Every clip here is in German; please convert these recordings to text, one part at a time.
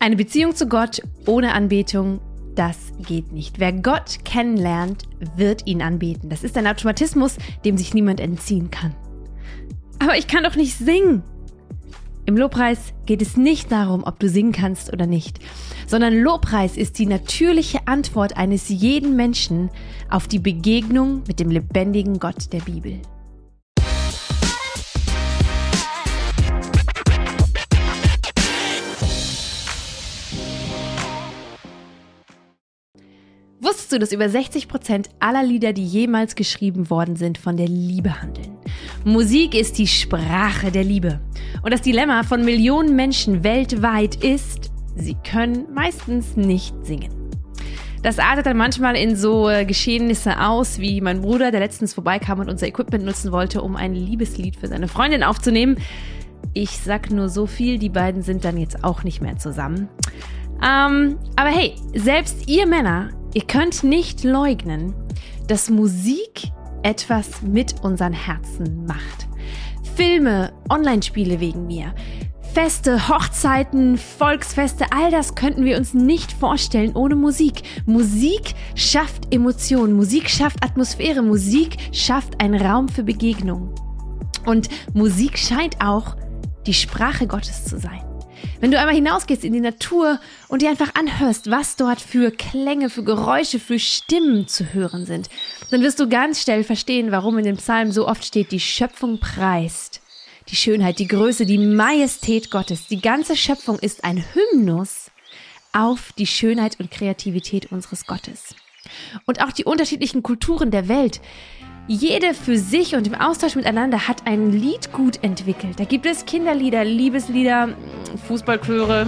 Eine Beziehung zu Gott ohne Anbetung, das geht nicht. Wer Gott kennenlernt, wird ihn anbeten. Das ist ein Automatismus, dem sich niemand entziehen kann. Aber ich kann doch nicht singen. Im Lobpreis geht es nicht darum, ob du singen kannst oder nicht, sondern Lobpreis ist die natürliche Antwort eines jeden Menschen auf die Begegnung mit dem lebendigen Gott der Bibel. Wusstest du, dass über 60 Prozent aller Lieder, die jemals geschrieben worden sind, von der Liebe handeln? Musik ist die Sprache der Liebe. Und das Dilemma von Millionen Menschen weltweit ist, sie können meistens nicht singen. Das artet dann manchmal in so äh, Geschehnisse aus, wie mein Bruder, der letztens vorbeikam und unser Equipment nutzen wollte, um ein Liebeslied für seine Freundin aufzunehmen. Ich sag nur so viel, die beiden sind dann jetzt auch nicht mehr zusammen. Ähm, aber hey, selbst ihr Männer Ihr könnt nicht leugnen, dass Musik etwas mit unseren Herzen macht. Filme, Online-Spiele wegen mir, Feste, Hochzeiten, Volksfeste, all das könnten wir uns nicht vorstellen ohne Musik. Musik schafft Emotionen, Musik schafft Atmosphäre, Musik schafft einen Raum für Begegnung. Und Musik scheint auch die Sprache Gottes zu sein. Wenn du einmal hinausgehst in die Natur und dir einfach anhörst, was dort für Klänge, für Geräusche, für Stimmen zu hören sind, dann wirst du ganz schnell verstehen, warum in dem Psalm so oft steht, die Schöpfung preist. Die Schönheit, die Größe, die Majestät Gottes. Die ganze Schöpfung ist ein Hymnus auf die Schönheit und Kreativität unseres Gottes. Und auch die unterschiedlichen Kulturen der Welt, jede für sich und im Austausch miteinander hat ein Liedgut entwickelt. Da gibt es Kinderlieder, Liebeslieder, Fußballchöre.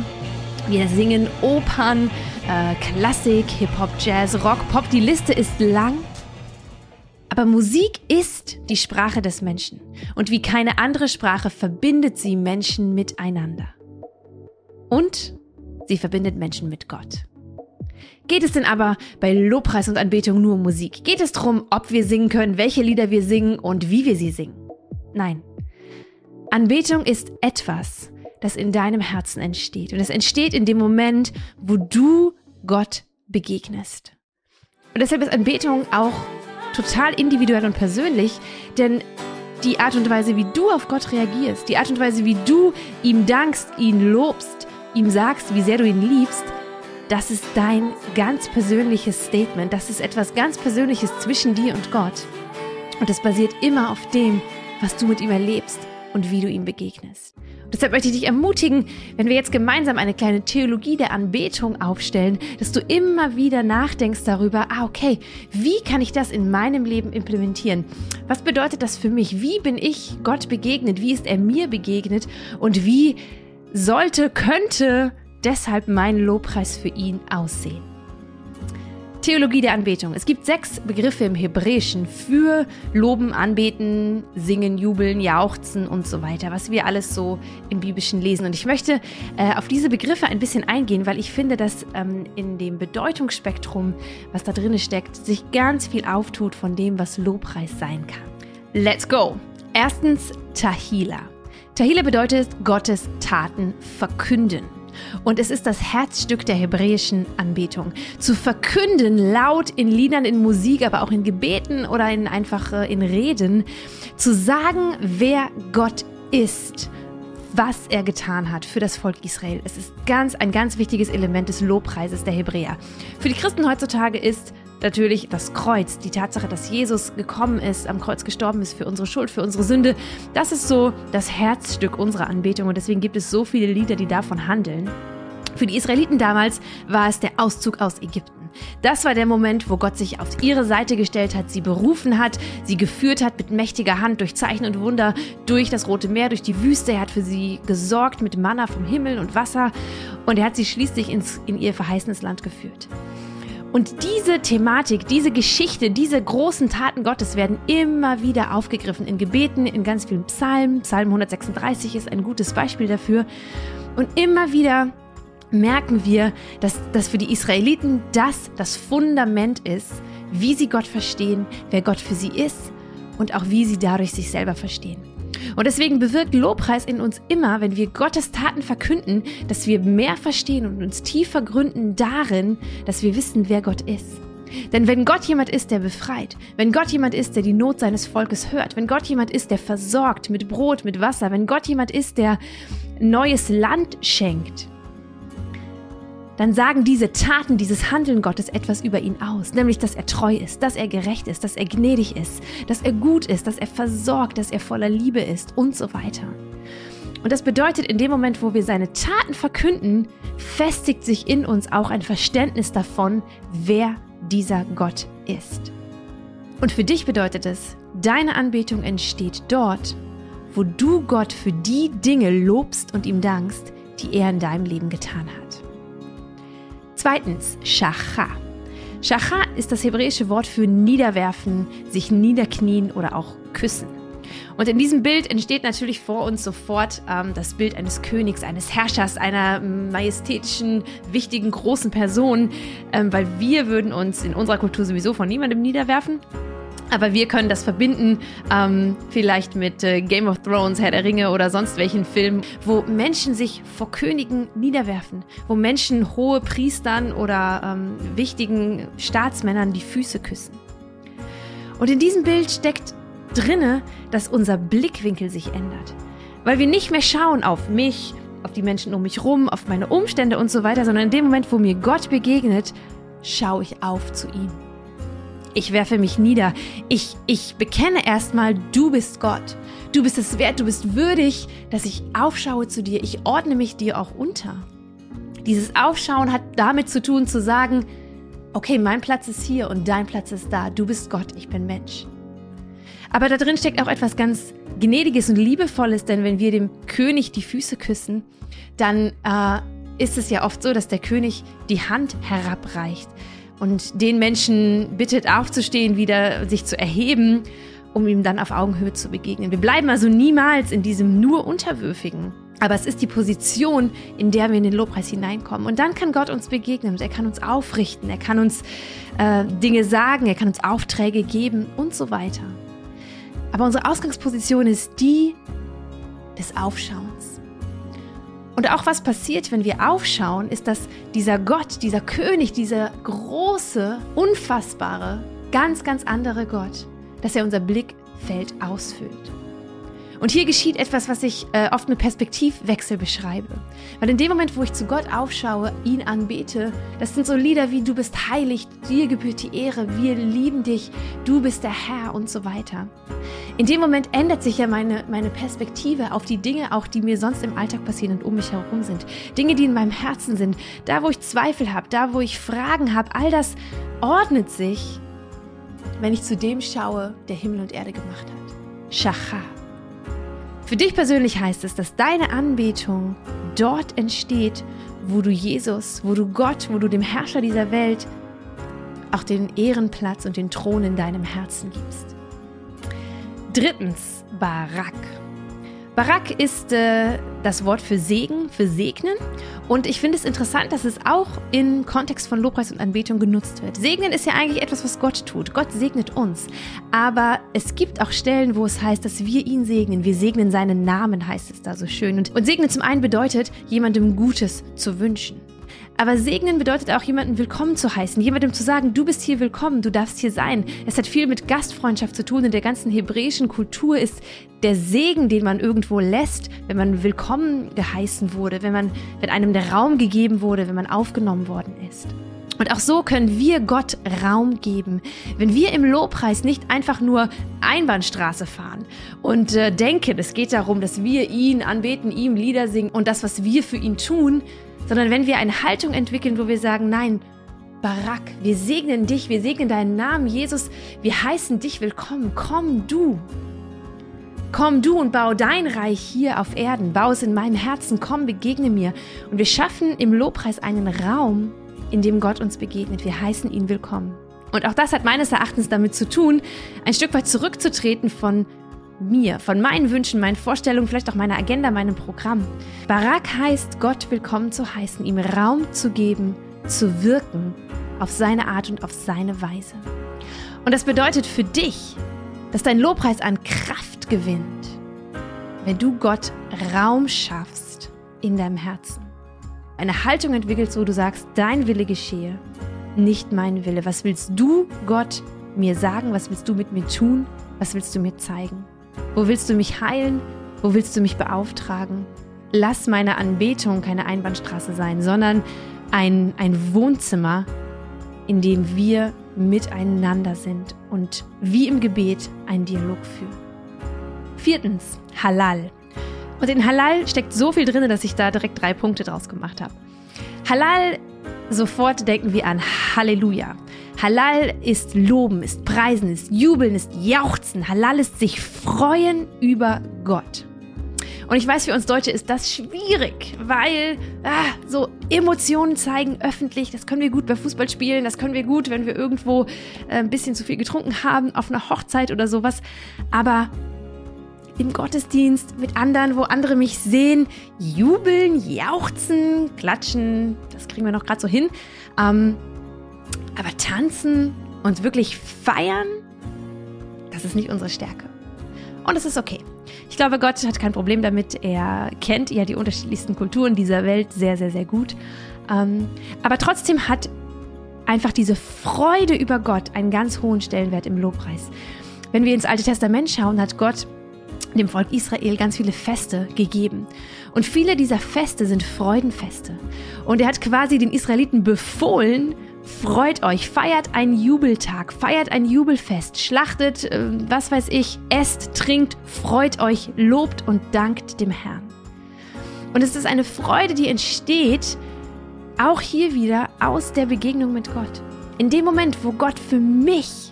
Wir singen Opern, äh, Klassik, Hip-Hop, Jazz, Rock, Pop. Die Liste ist lang. Aber Musik ist die Sprache des Menschen. Und wie keine andere Sprache verbindet sie Menschen miteinander. Und sie verbindet Menschen mit Gott. Geht es denn aber bei Lobpreis und Anbetung nur um Musik? Geht es darum, ob wir singen können, welche Lieder wir singen und wie wir sie singen? Nein. Anbetung ist etwas, das in deinem Herzen entsteht. Und es entsteht in dem Moment, wo du Gott begegnest. Und deshalb ist Anbetung auch total individuell und persönlich, denn die Art und Weise, wie du auf Gott reagierst, die Art und Weise, wie du ihm dankst, ihn lobst, ihm sagst, wie sehr du ihn liebst, das ist dein ganz persönliches Statement. Das ist etwas ganz Persönliches zwischen dir und Gott. Und es basiert immer auf dem, was du mit ihm erlebst und wie du ihm begegnest. Und deshalb möchte ich dich ermutigen, wenn wir jetzt gemeinsam eine kleine Theologie der Anbetung aufstellen, dass du immer wieder nachdenkst darüber, ah, okay, wie kann ich das in meinem Leben implementieren? Was bedeutet das für mich? Wie bin ich Gott begegnet? Wie ist er mir begegnet? Und wie sollte, könnte deshalb mein Lobpreis für ihn aussehen. Theologie der Anbetung. Es gibt sechs Begriffe im Hebräischen für Loben, Anbeten, Singen, Jubeln, Jauchzen und so weiter, was wir alles so im Biblischen lesen. Und ich möchte äh, auf diese Begriffe ein bisschen eingehen, weil ich finde, dass ähm, in dem Bedeutungsspektrum, was da drin steckt, sich ganz viel auftut von dem, was Lobpreis sein kann. Let's go! Erstens Tahila. Tahila bedeutet Gottes Taten verkünden. Und es ist das Herzstück der hebräischen Anbetung. Zu verkünden, laut in Liedern, in Musik, aber auch in Gebeten oder in einfach äh, in Reden, zu sagen, wer Gott ist was er getan hat für das Volk Israel. Es ist ganz, ein ganz wichtiges Element des Lobpreises der Hebräer. Für die Christen heutzutage ist natürlich das Kreuz, die Tatsache, dass Jesus gekommen ist, am Kreuz gestorben ist für unsere Schuld, für unsere Sünde, das ist so das Herzstück unserer Anbetung und deswegen gibt es so viele Lieder, die davon handeln. Für die Israeliten damals war es der Auszug aus Ägypten. Das war der Moment, wo Gott sich auf ihre Seite gestellt hat, sie berufen hat, sie geführt hat mit mächtiger Hand durch Zeichen und Wunder durch das Rote Meer, durch die Wüste. Er hat für sie gesorgt mit Manna vom Himmel und Wasser und er hat sie schließlich ins, in ihr verheißenes Land geführt. Und diese Thematik, diese Geschichte, diese großen Taten Gottes werden immer wieder aufgegriffen in Gebeten, in ganz vielen Psalmen. Psalm 136 ist ein gutes Beispiel dafür. Und immer wieder merken wir, dass das für die Israeliten das das Fundament ist, wie sie Gott verstehen, wer Gott für sie ist und auch wie sie dadurch sich selber verstehen. Und deswegen bewirkt Lobpreis in uns immer, wenn wir Gottes Taten verkünden, dass wir mehr verstehen und uns tiefer gründen darin, dass wir wissen, wer Gott ist. Denn wenn Gott jemand ist, der befreit, wenn Gott jemand ist, der die Not seines Volkes hört, wenn Gott jemand ist, der versorgt mit Brot, mit Wasser, wenn Gott jemand ist, der neues Land schenkt, dann sagen diese Taten, dieses Handeln Gottes etwas über ihn aus, nämlich dass er treu ist, dass er gerecht ist, dass er gnädig ist, dass er gut ist, dass er versorgt, dass er voller Liebe ist und so weiter. Und das bedeutet, in dem Moment, wo wir seine Taten verkünden, festigt sich in uns auch ein Verständnis davon, wer dieser Gott ist. Und für dich bedeutet es, deine Anbetung entsteht dort, wo du Gott für die Dinge lobst und ihm dankst, die er in deinem Leben getan hat. Zweitens, Shacha. Shacha ist das hebräische Wort für niederwerfen, sich niederknien oder auch küssen. Und in diesem Bild entsteht natürlich vor uns sofort ähm, das Bild eines Königs, eines Herrschers, einer majestätischen, wichtigen, großen Person, ähm, weil wir würden uns in unserer Kultur sowieso von niemandem niederwerfen. Aber wir können das verbinden, ähm, vielleicht mit äh, Game of Thrones, Herr der Ringe oder sonst welchen Filmen, wo Menschen sich vor Königen niederwerfen, wo Menschen hohe Priestern oder ähm, wichtigen Staatsmännern die Füße küssen. Und in diesem Bild steckt drinne, dass unser Blickwinkel sich ändert. Weil wir nicht mehr schauen auf mich, auf die Menschen um mich rum, auf meine Umstände und so weiter, sondern in dem Moment, wo mir Gott begegnet, schaue ich auf zu ihm. Ich werfe mich nieder. Ich, ich bekenne erstmal, du bist Gott. Du bist es wert, du bist würdig, dass ich aufschaue zu dir. Ich ordne mich dir auch unter. Dieses Aufschauen hat damit zu tun, zu sagen, okay, mein Platz ist hier und dein Platz ist da. Du bist Gott, ich bin Mensch. Aber da drin steckt auch etwas ganz Gnädiges und Liebevolles, denn wenn wir dem König die Füße küssen, dann äh, ist es ja oft so, dass der König die Hand herabreicht und den Menschen bittet aufzustehen, wieder sich zu erheben, um ihm dann auf Augenhöhe zu begegnen. Wir bleiben also niemals in diesem nur Unterwürfigen. Aber es ist die Position, in der wir in den Lobpreis hineinkommen. Und dann kann Gott uns begegnen und er kann uns aufrichten, er kann uns äh, Dinge sagen, er kann uns Aufträge geben und so weiter. Aber unsere Ausgangsposition ist die des Aufschauens. Und auch was passiert, wenn wir aufschauen, ist, dass dieser Gott, dieser König, dieser große, unfassbare, ganz, ganz andere Gott, dass er unser Blickfeld ausfüllt. Und hier geschieht etwas, was ich äh, oft mit Perspektivwechsel beschreibe. Weil in dem Moment, wo ich zu Gott aufschaue, ihn anbete, das sind so Lieder wie Du bist heilig, dir gebührt die Ehre, wir lieben dich, du bist der Herr und so weiter. In dem Moment ändert sich ja meine, meine Perspektive auf die Dinge, auch die mir sonst im Alltag passieren und um mich herum sind. Dinge, die in meinem Herzen sind, da wo ich Zweifel habe, da wo ich Fragen habe, all das ordnet sich, wenn ich zu dem schaue, der Himmel und Erde gemacht hat. Shacha. Für dich persönlich heißt es, dass deine Anbetung dort entsteht, wo du Jesus, wo du Gott, wo du dem Herrscher dieser Welt auch den Ehrenplatz und den Thron in deinem Herzen gibst. Drittens, Barak. Barak ist äh, das Wort für Segen, für Segnen. Und ich finde es interessant, dass es auch im Kontext von Lobpreis und Anbetung genutzt wird. Segnen ist ja eigentlich etwas, was Gott tut. Gott segnet uns. Aber es gibt auch Stellen, wo es heißt, dass wir ihn segnen. Wir segnen seinen Namen, heißt es da so schön. Und, und segnen zum einen bedeutet, jemandem Gutes zu wünschen. Aber segnen bedeutet auch, jemanden willkommen zu heißen, jemandem zu sagen, du bist hier willkommen, du darfst hier sein. Es hat viel mit Gastfreundschaft zu tun. In der ganzen hebräischen Kultur ist der Segen, den man irgendwo lässt, wenn man willkommen geheißen wurde, wenn man, wenn einem der Raum gegeben wurde, wenn man aufgenommen worden ist. Und auch so können wir Gott Raum geben. Wenn wir im Lobpreis nicht einfach nur Einbahnstraße fahren und äh, denken, es geht darum, dass wir ihn anbeten, ihm Lieder singen und das, was wir für ihn tun, sondern wenn wir eine Haltung entwickeln, wo wir sagen, nein, Barak, wir segnen dich, wir segnen deinen Namen, Jesus, wir heißen dich willkommen, komm du. Komm du und bau dein Reich hier auf Erden, bau es in meinem Herzen, komm, begegne mir. Und wir schaffen im Lobpreis einen Raum, in dem Gott uns begegnet. Wir heißen ihn willkommen. Und auch das hat meines Erachtens damit zu tun, ein Stück weit zurückzutreten von mir, von meinen Wünschen, meinen Vorstellungen, vielleicht auch meiner Agenda, meinem Programm. Barak heißt, Gott willkommen zu heißen, ihm Raum zu geben, zu wirken, auf seine Art und auf seine Weise. Und das bedeutet für dich, dass dein Lobpreis an Kraft gewinnt, wenn du Gott Raum schaffst in deinem Herzen. Eine Haltung entwickelst, wo du sagst, dein Wille geschehe, nicht mein Wille. Was willst du, Gott, mir sagen? Was willst du mit mir tun? Was willst du mir zeigen? Wo willst du mich heilen? Wo willst du mich beauftragen? Lass meine Anbetung keine Einbahnstraße sein, sondern ein, ein Wohnzimmer, in dem wir miteinander sind und wie im Gebet einen Dialog führen. Viertens, Halal. Und in Halal steckt so viel drin, dass ich da direkt drei Punkte draus gemacht habe. Halal, sofort denken wir an Halleluja. Halal ist Loben, ist Preisen, ist Jubeln, ist Jauchzen. Halal ist sich freuen über Gott. Und ich weiß, für uns Deutsche ist das schwierig, weil ah, so Emotionen zeigen öffentlich, das können wir gut bei Fußball spielen, das können wir gut, wenn wir irgendwo äh, ein bisschen zu viel getrunken haben, auf einer Hochzeit oder sowas. Aber im Gottesdienst mit anderen, wo andere mich sehen, jubeln, jauchzen, klatschen, das kriegen wir noch gerade so hin. Ähm, aber tanzen und wirklich feiern, das ist nicht unsere Stärke. Und es ist okay. Ich glaube, Gott hat kein Problem damit. Er kennt ja die unterschiedlichsten Kulturen dieser Welt sehr, sehr, sehr gut. Ähm, aber trotzdem hat einfach diese Freude über Gott einen ganz hohen Stellenwert im Lobpreis. Wenn wir ins Alte Testament schauen, hat Gott dem Volk Israel ganz viele Feste gegeben. Und viele dieser Feste sind Freudenfeste. Und er hat quasi den Israeliten befohlen, Freut euch, feiert einen Jubeltag, feiert ein Jubelfest, schlachtet, äh, was weiß ich, esst, trinkt, freut euch, lobt und dankt dem Herrn. Und es ist eine Freude, die entsteht, auch hier wieder aus der Begegnung mit Gott. In dem Moment, wo Gott für mich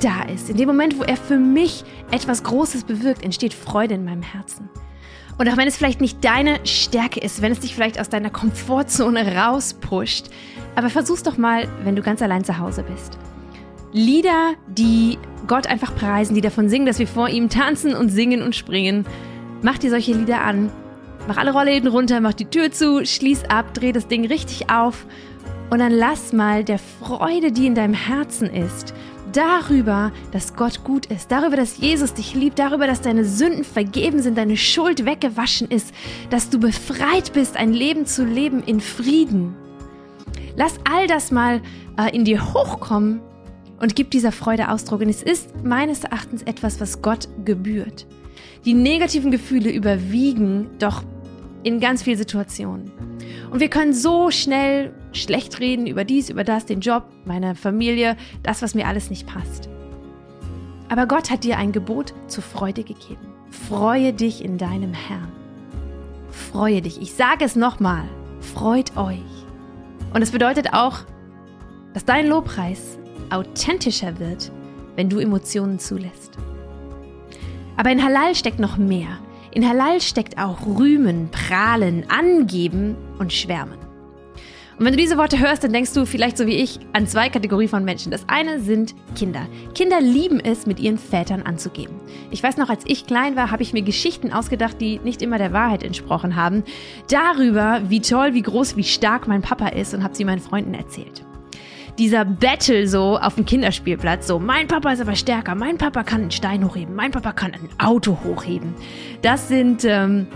da ist, in dem Moment, wo er für mich etwas Großes bewirkt, entsteht Freude in meinem Herzen. Und auch wenn es vielleicht nicht deine Stärke ist, wenn es dich vielleicht aus deiner Komfortzone rauspusht, aber versuch's doch mal, wenn du ganz allein zu Hause bist. Lieder, die Gott einfach preisen, die davon singen, dass wir vor ihm tanzen und singen und springen. Mach dir solche Lieder an. Mach alle Rollläden runter, mach die Tür zu, schließ ab, dreh das Ding richtig auf und dann lass mal der Freude, die in deinem Herzen ist, darüber, dass Gott gut ist, darüber, dass Jesus dich liebt, darüber, dass deine Sünden vergeben sind, deine Schuld weggewaschen ist, dass du befreit bist, ein Leben zu leben in Frieden. Lass all das mal äh, in dir hochkommen und gib dieser Freude Ausdruck. Und es ist meines Erachtens etwas, was Gott gebührt. Die negativen Gefühle überwiegen doch in ganz vielen Situationen. Und wir können so schnell schlecht reden über dies, über das, den Job, meine Familie, das, was mir alles nicht passt. Aber Gott hat dir ein Gebot zur Freude gegeben. Freue dich in deinem Herrn. Freue dich. Ich sage es nochmal. Freut euch. Und es bedeutet auch, dass dein Lobpreis authentischer wird, wenn du Emotionen zulässt. Aber in Halal steckt noch mehr. In Halal steckt auch Rühmen, Prahlen, Angeben und Schwärmen. Und wenn du diese Worte hörst, dann denkst du vielleicht so wie ich an zwei Kategorien von Menschen. Das eine sind Kinder. Kinder lieben es, mit ihren Vätern anzugeben. Ich weiß noch, als ich klein war, habe ich mir Geschichten ausgedacht, die nicht immer der Wahrheit entsprochen haben, darüber, wie toll, wie groß, wie stark mein Papa ist und habe sie meinen Freunden erzählt dieser Battle so auf dem Kinderspielplatz. So, mein Papa ist aber stärker, mein Papa kann einen Stein hochheben, mein Papa kann ein Auto hochheben. Das sind ähm,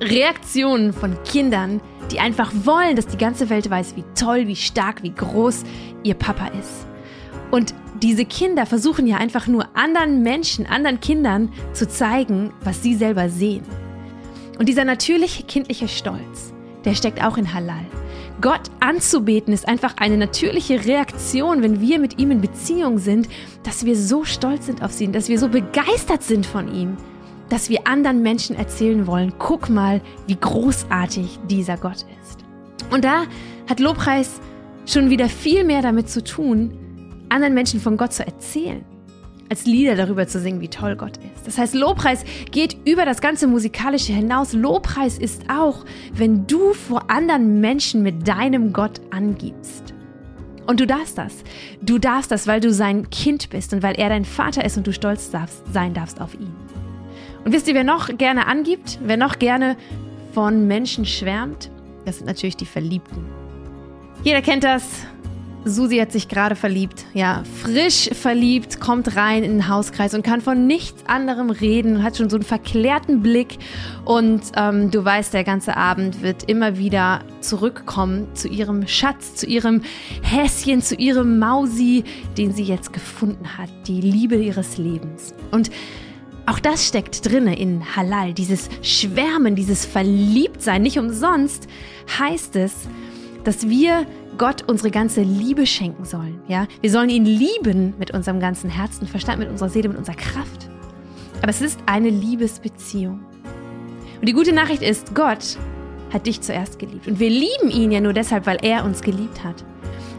Reaktionen von Kindern, die einfach wollen, dass die ganze Welt weiß, wie toll, wie stark, wie groß ihr Papa ist. Und diese Kinder versuchen ja einfach nur anderen Menschen, anderen Kindern zu zeigen, was sie selber sehen. Und dieser natürliche kindliche Stolz, der steckt auch in Halal. Gott anzubeten ist einfach eine natürliche Reaktion, wenn wir mit ihm in Beziehung sind, dass wir so stolz sind auf ihn, dass wir so begeistert sind von ihm, dass wir anderen Menschen erzählen wollen, guck mal, wie großartig dieser Gott ist. Und da hat Lobpreis schon wieder viel mehr damit zu tun, anderen Menschen von Gott zu erzählen als Lieder darüber zu singen, wie toll Gott ist. Das heißt, Lobpreis geht über das ganze Musikalische hinaus. Lobpreis ist auch, wenn du vor anderen Menschen mit deinem Gott angibst. Und du darfst das. Du darfst das, weil du sein Kind bist und weil er dein Vater ist und du stolz darfst, sein darfst auf ihn. Und wisst ihr, wer noch gerne angibt, wer noch gerne von Menschen schwärmt? Das sind natürlich die Verliebten. Jeder kennt das Susi hat sich gerade verliebt, ja, frisch verliebt, kommt rein in den Hauskreis und kann von nichts anderem reden, hat schon so einen verklärten Blick und ähm, du weißt, der ganze Abend wird immer wieder zurückkommen zu ihrem Schatz, zu ihrem Häschen, zu ihrem Mausi, den sie jetzt gefunden hat, die Liebe ihres Lebens. Und auch das steckt drinne in Halal, dieses Schwärmen, dieses Verliebtsein. Nicht umsonst heißt es, dass wir Gott unsere ganze Liebe schenken sollen. Ja? Wir sollen ihn lieben mit unserem ganzen Herzen, Verstand, mit unserer Seele, mit unserer Kraft. Aber es ist eine Liebesbeziehung. Und die gute Nachricht ist, Gott hat dich zuerst geliebt. Und wir lieben ihn ja nur deshalb, weil er uns geliebt hat.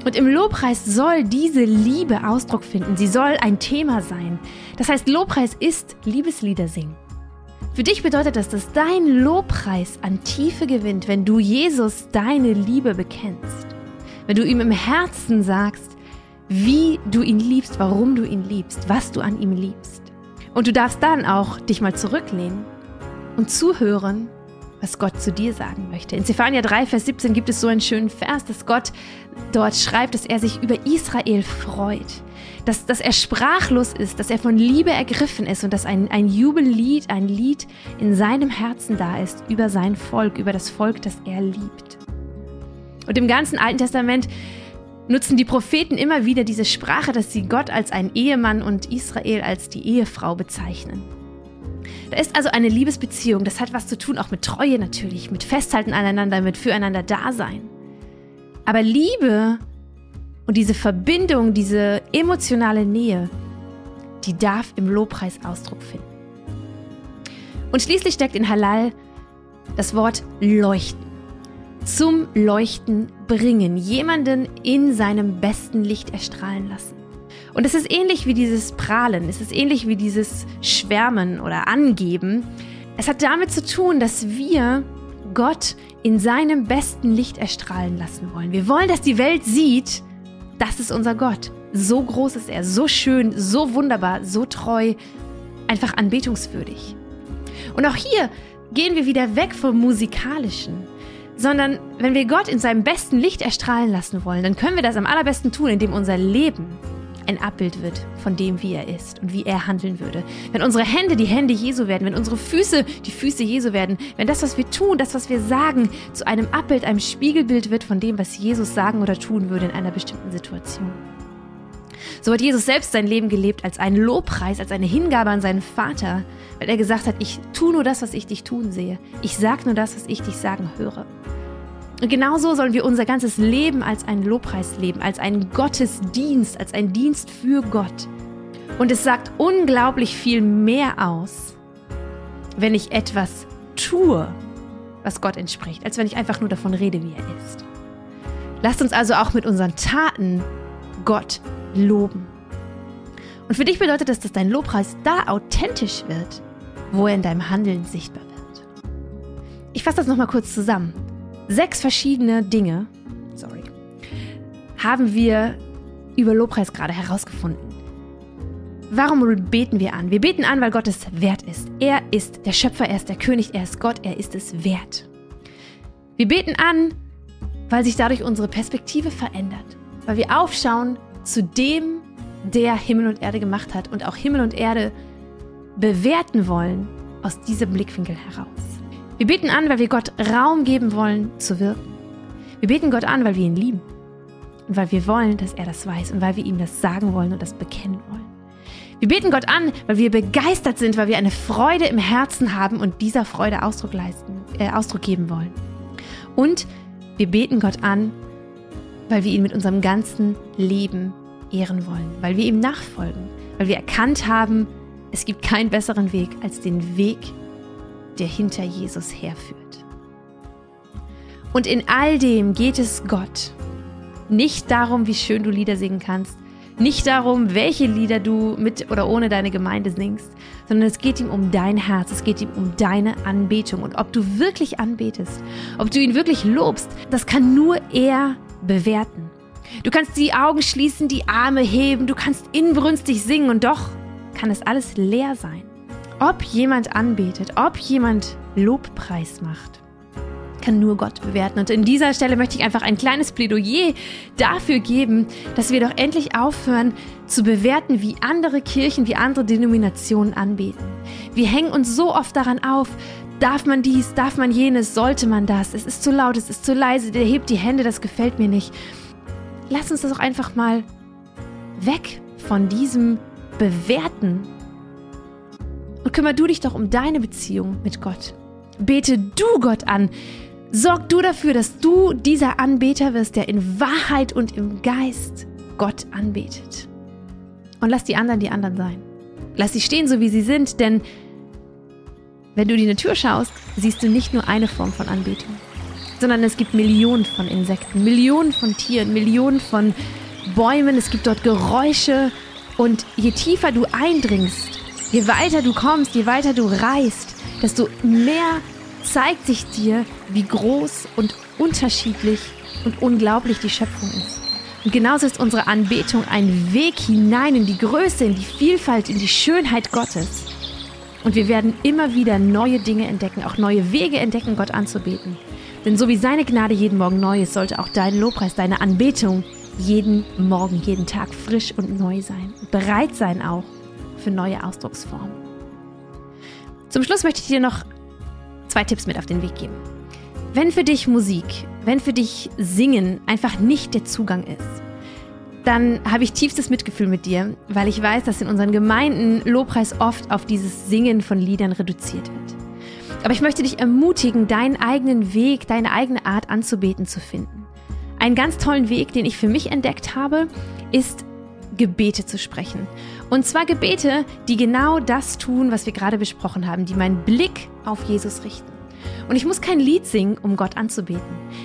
Und im Lobpreis soll diese Liebe Ausdruck finden. Sie soll ein Thema sein. Das heißt, Lobpreis ist Liebeslieder singen. Für dich bedeutet das, dass dein Lobpreis an Tiefe gewinnt, wenn du Jesus deine Liebe bekennst. Wenn du ihm im Herzen sagst, wie du ihn liebst, warum du ihn liebst, was du an ihm liebst. Und du darfst dann auch dich mal zurücklehnen und zuhören, was Gott zu dir sagen möchte. In Zephania 3, Vers 17 gibt es so einen schönen Vers, dass Gott dort schreibt, dass er sich über Israel freut. Dass, dass er sprachlos ist, dass er von Liebe ergriffen ist und dass ein, ein Jubellied, ein Lied in seinem Herzen da ist über sein Volk, über das Volk, das er liebt. Und im ganzen Alten Testament nutzen die Propheten immer wieder diese Sprache, dass sie Gott als einen Ehemann und Israel als die Ehefrau bezeichnen. Da ist also eine Liebesbeziehung, das hat was zu tun, auch mit Treue natürlich, mit Festhalten aneinander, mit füreinander Dasein. Aber Liebe und diese Verbindung, diese emotionale Nähe, die darf im Lobpreis Ausdruck finden. Und schließlich steckt in Halal das Wort leuchten zum Leuchten bringen, jemanden in seinem besten Licht erstrahlen lassen. Und es ist ähnlich wie dieses Prahlen, es ist ähnlich wie dieses Schwärmen oder Angeben. Es hat damit zu tun, dass wir Gott in seinem besten Licht erstrahlen lassen wollen. Wir wollen, dass die Welt sieht, das ist unser Gott. So groß ist er, so schön, so wunderbar, so treu, einfach anbetungswürdig. Und auch hier gehen wir wieder weg vom Musikalischen sondern wenn wir Gott in seinem besten Licht erstrahlen lassen wollen, dann können wir das am allerbesten tun, indem unser Leben ein Abbild wird von dem, wie er ist und wie er handeln würde. Wenn unsere Hände die Hände Jesu werden, wenn unsere Füße die Füße Jesu werden, wenn das, was wir tun, das, was wir sagen, zu einem Abbild, einem Spiegelbild wird von dem, was Jesus sagen oder tun würde in einer bestimmten Situation. So hat Jesus selbst sein Leben gelebt als einen Lobpreis, als eine Hingabe an seinen Vater, weil er gesagt hat, ich tue nur das, was ich dich tun sehe. Ich sage nur das, was ich dich sagen höre. Und genauso sollen wir unser ganzes Leben als einen Lobpreis leben, als einen Gottesdienst, als einen Dienst für Gott. Und es sagt unglaublich viel mehr aus, wenn ich etwas tue, was Gott entspricht, als wenn ich einfach nur davon rede, wie er ist. Lasst uns also auch mit unseren Taten Gott loben. Und für dich bedeutet das, dass dein Lobpreis da authentisch wird, wo er in deinem Handeln sichtbar wird. Ich fasse das nochmal kurz zusammen sechs verschiedene Dinge, sorry, haben wir über Lobpreis gerade herausgefunden. Warum beten wir an? Wir beten an, weil Gott es wert ist. Er ist der Schöpfer, er ist der König, er ist Gott, er ist es wert. Wir beten an, weil sich dadurch unsere Perspektive verändert, weil wir aufschauen zu dem, der Himmel und Erde gemacht hat und auch Himmel und Erde bewerten wollen aus diesem Blickwinkel heraus. Wir beten an, weil wir Gott Raum geben wollen zu wirken. Wir beten Gott an, weil wir ihn lieben. Und weil wir wollen, dass er das weiß und weil wir ihm das sagen wollen und das bekennen wollen. Wir beten Gott an, weil wir begeistert sind, weil wir eine Freude im Herzen haben und dieser Freude Ausdruck, leisten, äh, Ausdruck geben wollen. Und wir beten Gott an, weil wir ihn mit unserem ganzen Leben ehren wollen, weil wir ihm nachfolgen, weil wir erkannt haben, es gibt keinen besseren Weg als den Weg der hinter Jesus herführt. Und in all dem geht es Gott nicht darum, wie schön du Lieder singen kannst, nicht darum, welche Lieder du mit oder ohne deine Gemeinde singst, sondern es geht ihm um dein Herz, es geht ihm um deine Anbetung und ob du wirklich anbetest, ob du ihn wirklich lobst, das kann nur er bewerten. Du kannst die Augen schließen, die Arme heben, du kannst inbrünstig singen und doch kann es alles leer sein ob jemand anbetet, ob jemand Lobpreis macht, kann nur Gott bewerten. Und in dieser Stelle möchte ich einfach ein kleines Plädoyer dafür geben, dass wir doch endlich aufhören zu bewerten, wie andere Kirchen, wie andere Denominationen anbeten. Wir hängen uns so oft daran auf, darf man dies, darf man jenes, sollte man das, es ist zu laut, es ist zu leise, der hebt die Hände, das gefällt mir nicht. Lass uns das auch einfach mal weg von diesem Bewerten. Und kümmer du dich doch um deine Beziehung mit Gott. Bete du Gott an, Sorg du dafür, dass du dieser Anbeter wirst, der in Wahrheit und im Geist Gott anbetet. Und lass die anderen die anderen sein. Lass sie stehen, so wie sie sind, denn wenn du in die Tür schaust, siehst du nicht nur eine Form von Anbetung, sondern es gibt Millionen von Insekten, Millionen von Tieren, Millionen von Bäumen, es gibt dort Geräusche und je tiefer du eindringst, je weiter du kommst, je weiter du reist, desto mehr zeigt sich dir, wie groß und unterschiedlich und unglaublich die Schöpfung ist. Und genauso ist unsere Anbetung ein Weg hinein in die Größe, in die Vielfalt, in die Schönheit Gottes. Und wir werden immer wieder neue Dinge entdecken, auch neue Wege entdecken, Gott anzubeten. Denn so wie seine Gnade jeden Morgen neu ist, sollte auch dein Lobpreis, deine Anbetung jeden Morgen, jeden Tag frisch und neu sein. Bereit sein auch für neue Ausdrucksformen. Zum Schluss möchte ich dir noch zwei Tipps mit auf den Weg geben. Wenn für dich Musik, wenn für dich Singen einfach nicht der Zugang ist, dann habe ich tiefstes Mitgefühl mit dir, weil ich weiß, dass in unseren Gemeinden Lobpreis oft auf dieses Singen von Liedern reduziert wird. Aber ich möchte dich ermutigen, deinen eigenen Weg, deine eigene Art anzubeten zu finden. Einen ganz tollen Weg, den ich für mich entdeckt habe, ist Gebete zu sprechen. Und zwar Gebete, die genau das tun, was wir gerade besprochen haben, die meinen Blick auf Jesus richten. Und ich muss kein Lied singen, um Gott anzubeten.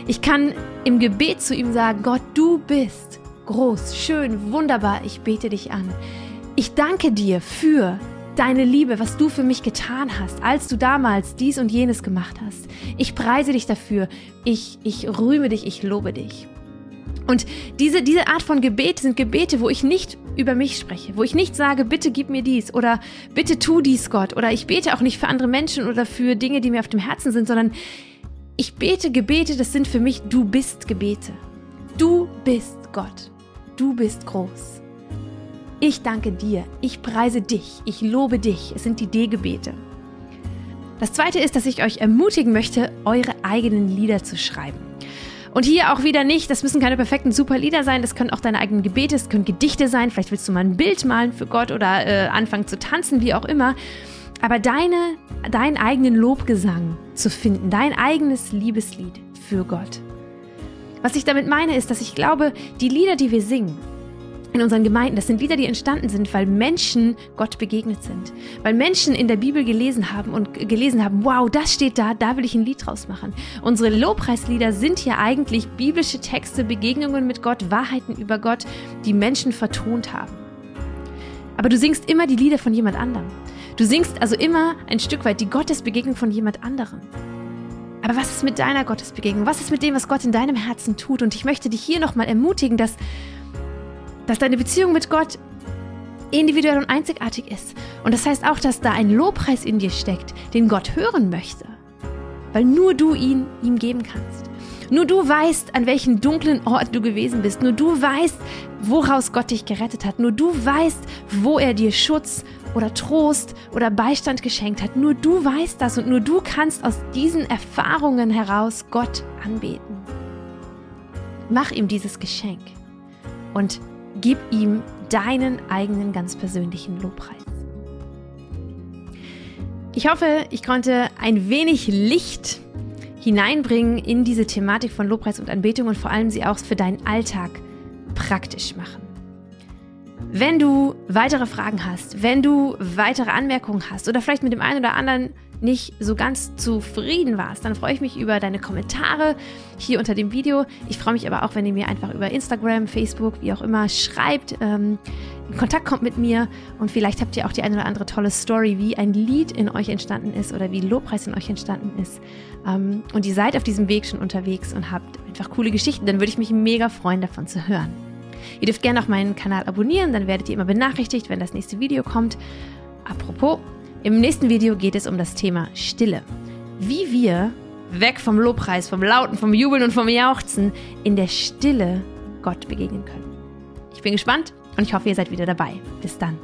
Ich kann im Gebet zu ihm sagen, Gott, du bist groß, schön, wunderbar, ich bete dich an. Ich danke dir für deine Liebe, was du für mich getan hast, als du damals dies und jenes gemacht hast. Ich preise dich dafür, ich, ich rühme dich, ich lobe dich. Und diese, diese Art von Gebet sind Gebete, wo ich nicht über mich spreche, wo ich nicht sage, bitte gib mir dies oder bitte tu dies, Gott, oder ich bete auch nicht für andere Menschen oder für Dinge, die mir auf dem Herzen sind, sondern ich bete Gebete, das sind für mich Du bist Gebete. Du bist Gott. Du bist groß. Ich danke dir, ich preise dich, ich lobe dich. Es sind die D-Gebete. Das zweite ist, dass ich euch ermutigen möchte, eure eigenen Lieder zu schreiben. Und hier auch wieder nicht, das müssen keine perfekten super Lieder sein, das können auch deine eigenen Gebete, es können Gedichte sein, vielleicht willst du mal ein Bild malen für Gott oder äh, anfangen zu tanzen, wie auch immer. Aber deine, deinen eigenen Lobgesang zu finden, dein eigenes Liebeslied für Gott. Was ich damit meine, ist, dass ich glaube, die Lieder, die wir singen, in unseren Gemeinden. Das sind Lieder, die entstanden sind, weil Menschen Gott begegnet sind. Weil Menschen in der Bibel gelesen haben und gelesen haben, wow, das steht da, da will ich ein Lied draus machen. Unsere Lobpreislieder sind ja eigentlich biblische Texte, Begegnungen mit Gott, Wahrheiten über Gott, die Menschen vertont haben. Aber du singst immer die Lieder von jemand anderem. Du singst also immer ein Stück weit die Gottesbegegnung von jemand anderem. Aber was ist mit deiner Gottesbegegnung? Was ist mit dem, was Gott in deinem Herzen tut? Und ich möchte dich hier nochmal ermutigen, dass dass deine Beziehung mit Gott individuell und einzigartig ist. Und das heißt auch, dass da ein Lobpreis in dir steckt, den Gott hören möchte. Weil nur du ihn ihm geben kannst. Nur du weißt, an welchem dunklen Ort du gewesen bist. Nur du weißt, woraus Gott dich gerettet hat. Nur du weißt, wo er dir Schutz oder Trost oder Beistand geschenkt hat. Nur du weißt das und nur du kannst aus diesen Erfahrungen heraus Gott anbeten. Mach ihm dieses Geschenk und Gib ihm deinen eigenen ganz persönlichen Lobpreis. Ich hoffe, ich konnte ein wenig Licht hineinbringen in diese Thematik von Lobpreis und Anbetung und vor allem sie auch für deinen Alltag praktisch machen. Wenn du weitere Fragen hast, wenn du weitere Anmerkungen hast oder vielleicht mit dem einen oder anderen nicht so ganz zufrieden warst, dann freue ich mich über deine Kommentare hier unter dem Video. Ich freue mich aber auch, wenn ihr mir einfach über Instagram, Facebook, wie auch immer schreibt, ähm, in Kontakt kommt mit mir und vielleicht habt ihr auch die eine oder andere tolle Story, wie ein Lied in euch entstanden ist oder wie Lobpreis in euch entstanden ist. Ähm, und ihr seid auf diesem Weg schon unterwegs und habt einfach coole Geschichten, dann würde ich mich mega freuen, davon zu hören. Ihr dürft gerne auch meinen Kanal abonnieren, dann werdet ihr immer benachrichtigt, wenn das nächste Video kommt. Apropos, im nächsten Video geht es um das Thema Stille. Wie wir weg vom Lobpreis, vom Lauten, vom Jubeln und vom Jauchzen, in der Stille Gott begegnen können. Ich bin gespannt und ich hoffe, ihr seid wieder dabei. Bis dann.